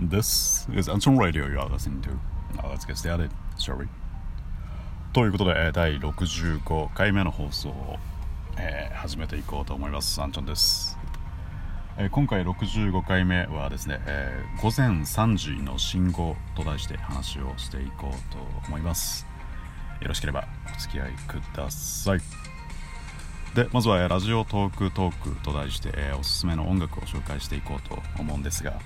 This is Anton Radio you are listening to. Now let's get started, shall we? ということで、第65回目の放送を、えー始めていこうと思います。アンチョンです。えー今回65回目はですね、えー午前3時の信号と題して話をしていこうと思います。よろしければお付き合いください。でまずはラジオトークトークと題して、えーおすすめの音楽を紹介していこうと思うんですが、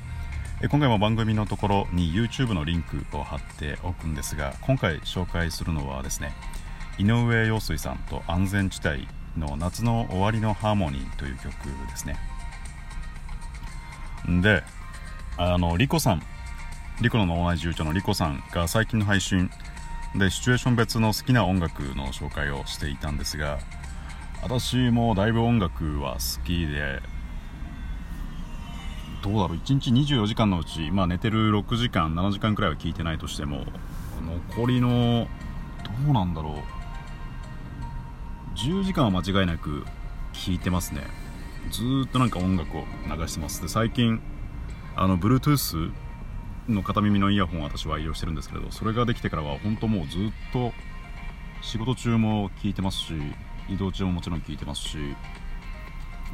今回も番組のところに YouTube のリンクを貼っておくんですが今回紹介するのはですね井上陽水さんと安全地帯の夏の終わりのハーモニーという曲ですね。であのリコさんリコの脳内重長のリコさんが最近の配信でシチュエーション別の好きな音楽の紹介をしていたんですが私もだいぶ音楽は好きでどうだろう？1日24時間のうち、まあ、寝てる6時間7時間くらいは聞いてないとしても残りのどうなんだろう？10時間は間違いなく聞いてますね。ずっとなんか音楽を流してます。で最近あの Bluetooth の片耳のイヤホンを私は愛用してるんですけれどそれができてからは本当もうずっと仕事中も聞いてますし移動中ももちろん聞いてますし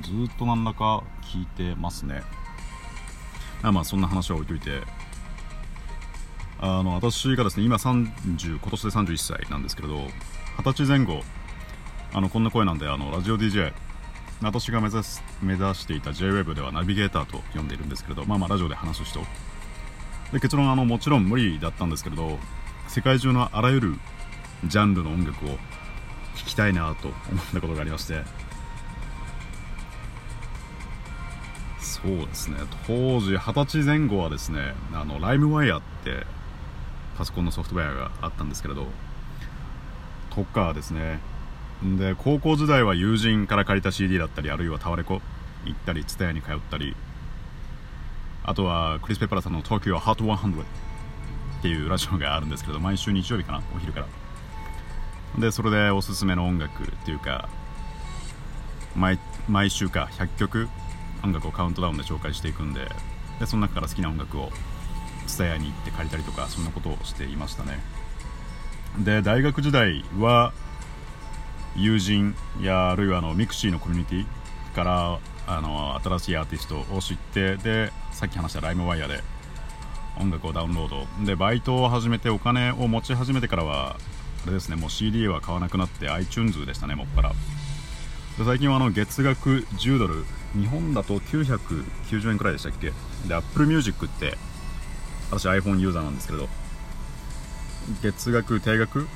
ずっと何らか聞いてますね。あまあそんな話は置いといて。あの私がですね今30今年で31歳なんですけれど二十歳前後。あのこんな声なんであのラジオ DJ 私が目指す目指していた JWEB ではナビゲーターと呼んでいるんですけれどまあまあラジオで話す人で結論あのもちろん無理だったんですけれど世界中のあらゆるジャンルの音楽を聴きたいなと思ったことがありましてそうですね。当時二十歳前後はですねあのライムワイヤーってパソコンのソフトウェアがあったんですけれどとかですね。で高校時代は友人から借りた CD だったりあるいはタワレコ行ったり TSUTAYA に通ったりあとはクリス・ペパラさんの Tokyo Hot 100っていうラジオがあるんですけど毎週日曜日かなお昼から。でそれでおすすめの音楽っていうか毎週か100曲音楽をカウントダウンで紹介していくんででその中から好きな音楽を TSUTAYA に行って借りたりとかそんなことをしていましたね。で大学時代は友人やあるいはあの mixi のコミュニティからあの新しいアーティストを知ってでさっき話した LimeWire で音楽をダウンロード。でバイトを始めてお金を持ち始めてからはあれですねもう CD は買わなくなって iTunes でしたねもっぱら。で最近はあの月額10ドル日本だと990円くらいでしたっけ？で Apple Music って私 iPhone ユーザーなんですけれど月額定額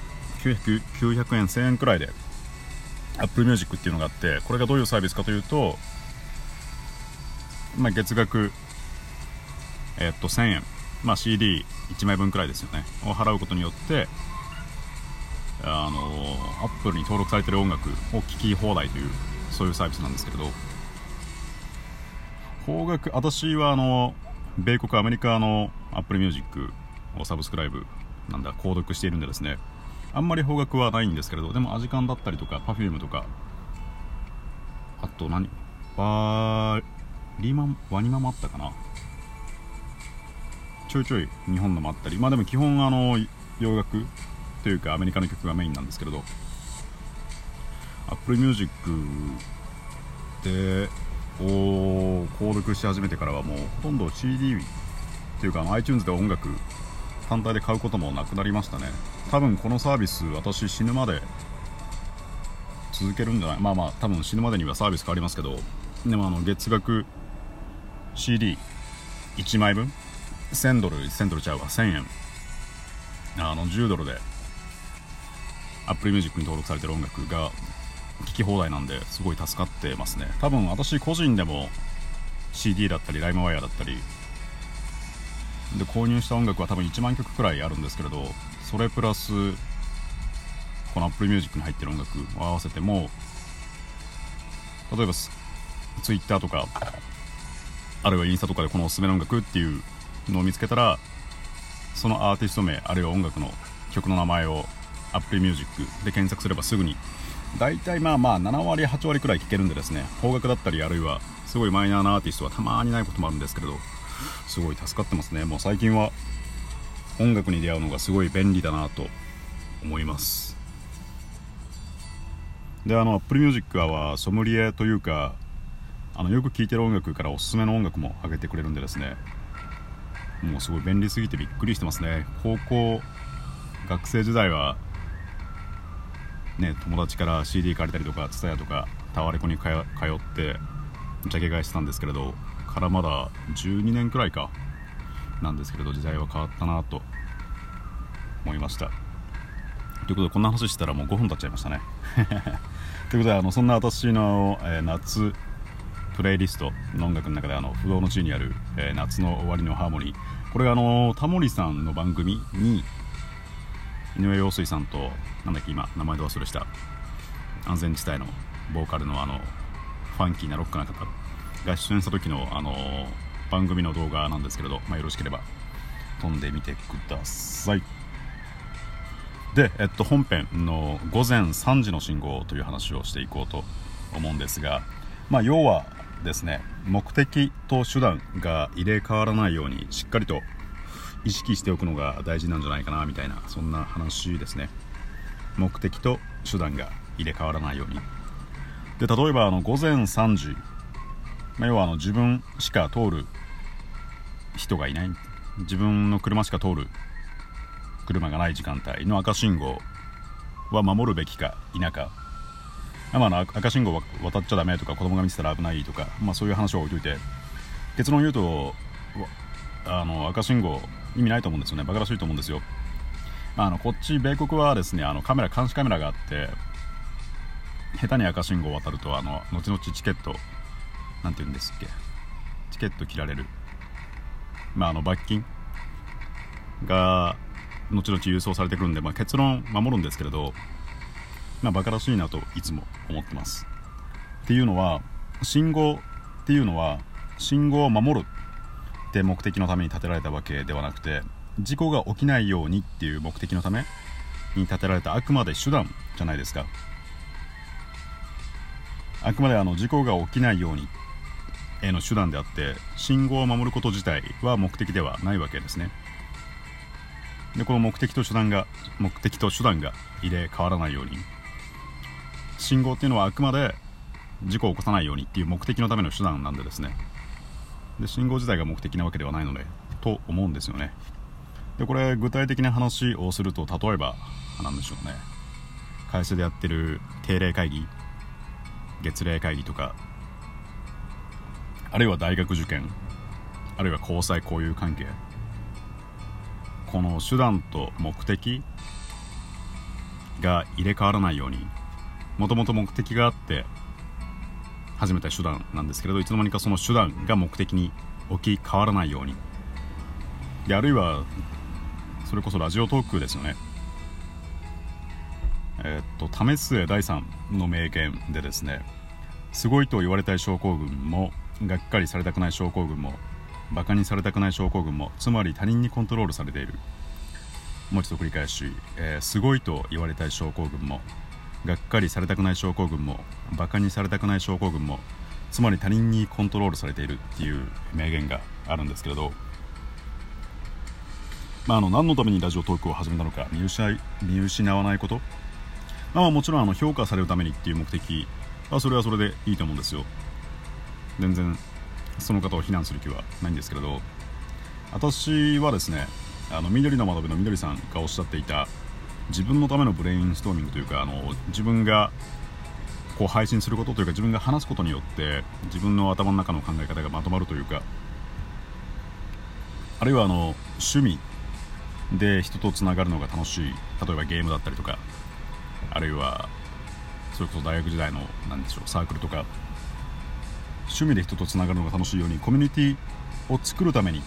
？900円1000円くらいで Apple Music っていうのがあってこれがどういうサービスかというと、まあ、月額、えっと1000円、まあ、CD1 枚分くらいですよね。を払うことによってあの Apple に登録されてる音楽を聴き放題というそういうサービスなんですけれど邦楽私はあの米国アメリカの Apple Music をサブスクライブなんだ購読しているんでですねあんまり邦楽はないんですけれどでもアジカンだったりとか Perfume とかあと何バーリマンワニマもあったかな？ちょいちょい日本のもあったりまあでも基本あの洋楽というかアメリカの曲がメインなんですけれど Apple Music でを購読し始めてからはもうほとんど CD っていうか iTunes で音楽単体で買うこともなくなりましたね。多分このサービス私死ぬまで続けるんじゃない？まあまあ多分死ぬまでにはサービス変わりますけど。でもあの月額 CD1 枚分？1000ドル1000ドルちゃうわ。1000円。あの10ドルで Apple Music に登録されてる音楽が聴き放題なんですごい助かってますね。多分私個人でも CD だったりライムワイヤーだったり。で購入した音楽は多分1万曲くらいあるんですけれどそれプラスこの Apple Music に入ってる音楽を合わせても例えば Twitter とかあるいはインスタとかでこのおすすめの音楽っていうのを見つけたらそのアーティスト名あるいは音楽の曲の名前を Apple Music で検索すればすぐに大体まあまあ7割8割くらい聴けるんでですね邦楽だったりあるいはすごいマイナーなアーティストはたまにないこともあるんですけれどすごい助かってますね。もう最近は音楽に出会うのがすごい便利だなと思います。であの Apple Music はソムリエというかあのよく聴いてる音楽からおすすめの音楽も上げてくれるんでですねもうすごい便利すぎてびっくりしてますね。高校学生時代はね友達から CD 借りたりとか TSUTAYA とかタワレコに通ってジャケ買いしてたんですけれどからまだ12年くらいかなんですけれど時代は変わったなと思いました。ということでこんな話したらもう5分経っちゃいましたね。ということであのそんな私の、えー、夏プレイリストの音楽の中であの不動の地にある、えー、夏の終わりのハーモニー。これがあのタモリさんの番組に井上陽水さんとなんだっけ今名前で忘れした。安全地帯のボーカルのあのファンキーなロックな方が出演した時のあの番組の動画なんですけれど、まあ、よろしければ飛んでみてください。で、えっと、本編の午前3時の信号という話をしていこうと思うんですが、まあ、要はですね目的と手段が入れ替わらないようにしっかりと意識しておくのが大事なんじゃないかなみたいなそんな話ですね。目的と手段が入れ替わらないように。で例えばあの午前3時、まあ、要はあの自分しか通る人がいない。自分の車しか通る車がない時間帯の赤信号は守るべきか否か、まあ、の赤信号は渡っちゃダメとか子供が見てたら危ないとか、まあ、そういう話を置いといて。結論言うとあの赤信号意味ないと思うんですよね。バカらしいと思うんですよ、まあ、あのこっち米国はですねあのカメラ監視カメラがあって下手に赤信号を渡るとあの後々チケットなんて言うんですっけ？チケット切られる。まああの罰金が後々郵送されてくるんで、まあ、結論守るんですけれどまあバカらしいなといつも思ってます。っていうのは信号っていうのは信号を守るって目的のために建てられたわけではなくて事故が起きないようにっていう目的のために建てられたあくまで手段じゃないですか。あくまであの事故が起きないようにへの手段であって信号を守ること自体は目的ではないわけですね。でこの目的と手段が目的と手段が入れ替わらないように信号っていうのはあくまで事故を起こさないようにっていう目的のための手段なんでですね。で信号自体が目的なわけではないのでと思うんですよね。でこれ具体的な話をすると例えば何でしょうね。会社でやってる定例会議月例会議とかあるいは大学受験あるいは交際交友関係この手段と目的が入れ替わらないようにもともと目的があって始めた手段なんですけれどいつの間にかその手段が目的に置き換わらないように。であるいはそれこそラジオトークですよね。えー、っと為末大さんの名言でですねすごいと言われたい症候群もがっかりされたくない症候群もバカにされたくない症候群もつまり他人にコントロールされている。もう一度繰り返し、えー、すごいと言われたい症候群もがっかりされたくない症候群もバカにされたくない症候群もつまり他人にコントロールされているっていう名言があるんですけれど、まあ、あの何のためにラジオトークを始めたのか見失見失わないこと？まあ、もちろんあの評価されるためにっていう目的はそれはそれでいいと思うんですよ。全然その方を非難する気はないんですけれど。私はですねあの緑の窓辺の緑さんがおっしゃっていた自分のためのブレインストーミングというかあの自分がこう配信することというか自分が話すことによって自分の頭の中の考え方がまとまるというかあるいはあの趣味で人とつながるのが楽しい例えばゲームだったりとかあるいはそれこそ大学時代の何でしょうサークルとか趣味で人とつながるのが楽しいようにコミュニティを作るために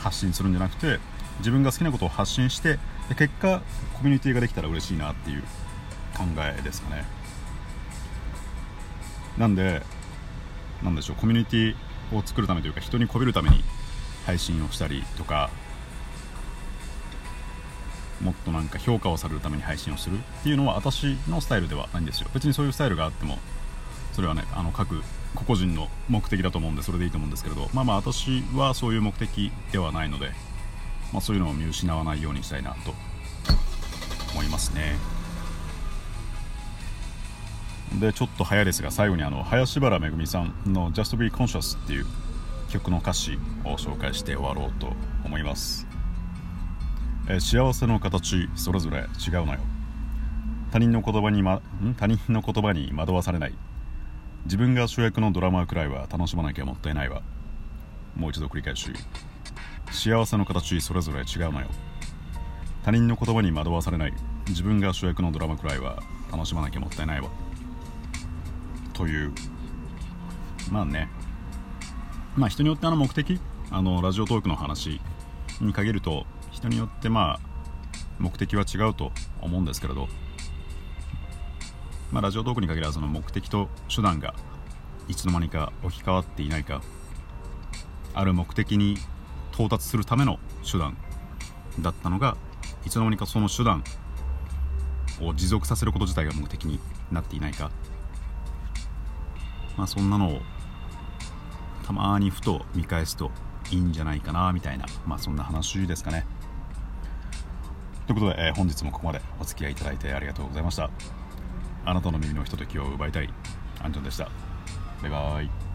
発信するんじゃなくて自分が好きなことを発信してで結果コミュニティができたら嬉しいなっていう考えですかね。なんでなんでしょうコミュニティを作るためというか人にこびるために配信をしたりとかもっとなんか評価をされるために配信をするっていうのは私のスタイルではないんですよ。別にそういうスタイルがあってもそれはねあの各個々人の目的だと思うんでそれでいいと思うんですけれどまあまあ私はそういう目的ではないので、まあ、そういうのを見失わないようにしたいなと思いますね。でちょっと早いですが最後にあの林原めぐみさんの「Just Be Conscious」っていう曲の歌詞を紹介して終わろうと思います。え幸せの形それぞれ違うのよ。他人の言葉に、ま、他人の言葉に惑わされない。自分が主役のドラマくらいは楽しまなきゃもったいないわ。もう一度繰り返し。幸せの形それぞれ違うのよ。他人の言葉に惑わされない。自分が主役のドラマくらいは楽しまなきゃもったいないわ。という。まあね。まあ人によってあの目的？あのラジオトークの話に限ると人によってまあ目的は違うと思うんですけれど。まあ、ラジオトークに限らずその目的と手段がいつの間にか置き換わっていないか。ある目的に到達するための手段だったのがいつの間にかその手段を持続させること自体が目的になっていないか。まあそんなのをたまにふと見返すといいんじゃないかなみたいなまあそんな話ですかね。ということで、えー、本日もここまでお付き合いいただいてありがとうございました。あなたの耳のひとときを奪いたいアンジョンでした。バイバイ。